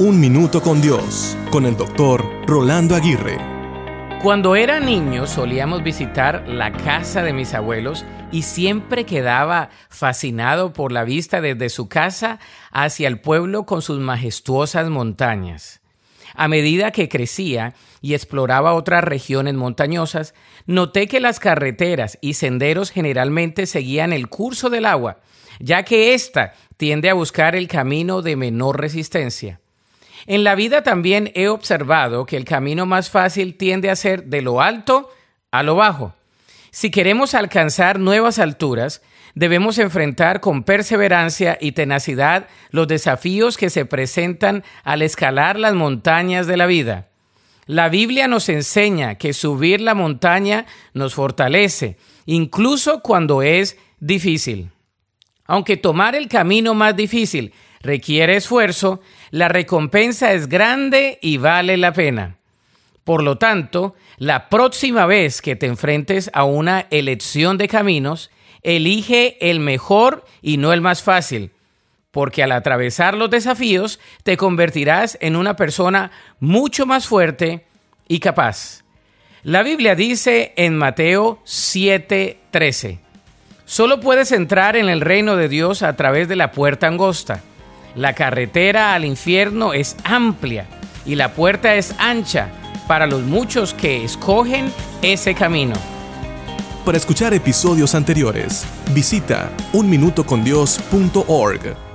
Un Minuto con Dios, con el doctor Rolando Aguirre. Cuando era niño solíamos visitar la casa de mis abuelos y siempre quedaba fascinado por la vista desde su casa hacia el pueblo con sus majestuosas montañas. A medida que crecía y exploraba otras regiones montañosas, noté que las carreteras y senderos generalmente seguían el curso del agua, ya que ésta tiende a buscar el camino de menor resistencia. En la vida también he observado que el camino más fácil tiende a ser de lo alto a lo bajo. Si queremos alcanzar nuevas alturas, debemos enfrentar con perseverancia y tenacidad los desafíos que se presentan al escalar las montañas de la vida. La Biblia nos enseña que subir la montaña nos fortalece, incluso cuando es difícil. Aunque tomar el camino más difícil requiere esfuerzo, la recompensa es grande y vale la pena. Por lo tanto, la próxima vez que te enfrentes a una elección de caminos, elige el mejor y no el más fácil, porque al atravesar los desafíos te convertirás en una persona mucho más fuerte y capaz. La Biblia dice en Mateo 7:13, solo puedes entrar en el reino de Dios a través de la puerta angosta la carretera al infierno es amplia y la puerta es ancha para los muchos que escogen ese camino. Para escuchar episodios anteriores, visita unminutocondios.org.